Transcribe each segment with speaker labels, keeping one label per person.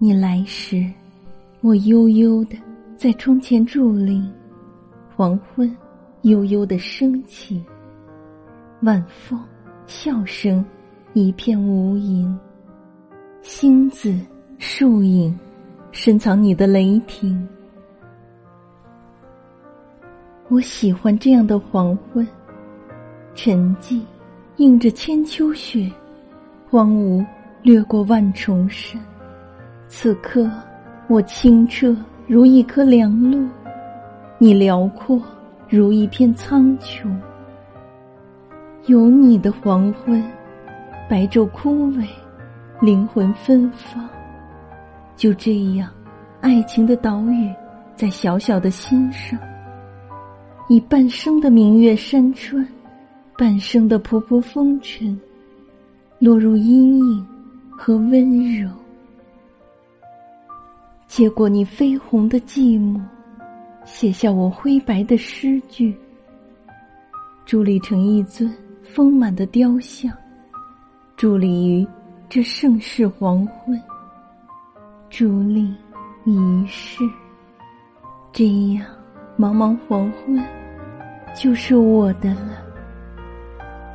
Speaker 1: 你来时，我悠悠的在窗前伫立，黄昏悠悠的升起，晚风笑声一片无垠，星子树影深藏你的雷霆。我喜欢这样的黄昏，沉寂，映着千秋雪，荒芜掠过万重山。此刻，我清澈如一颗凉露，你辽阔如一片苍穹。有你的黄昏，白昼枯萎，灵魂芬芳。就这样，爱情的岛屿在小小的心上。以半生的明月山川，半生的仆仆风尘，落入阴影和温柔。接过你绯红的寂寞，写下我灰白的诗句，伫立成一尊丰满的雕像，伫立于这盛世黄昏，伫立一世。这样茫茫黄昏。就是我的了，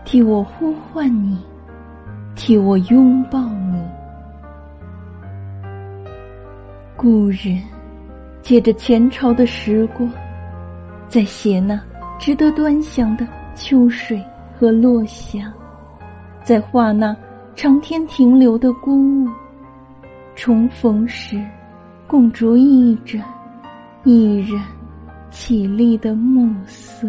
Speaker 1: 替我呼唤你，替我拥抱你。故人借着前朝的时光，在写那值得端详的秋水和落霞，在画那长天停留的孤鹜。重逢时，共酌一盏，一人绮丽的暮色。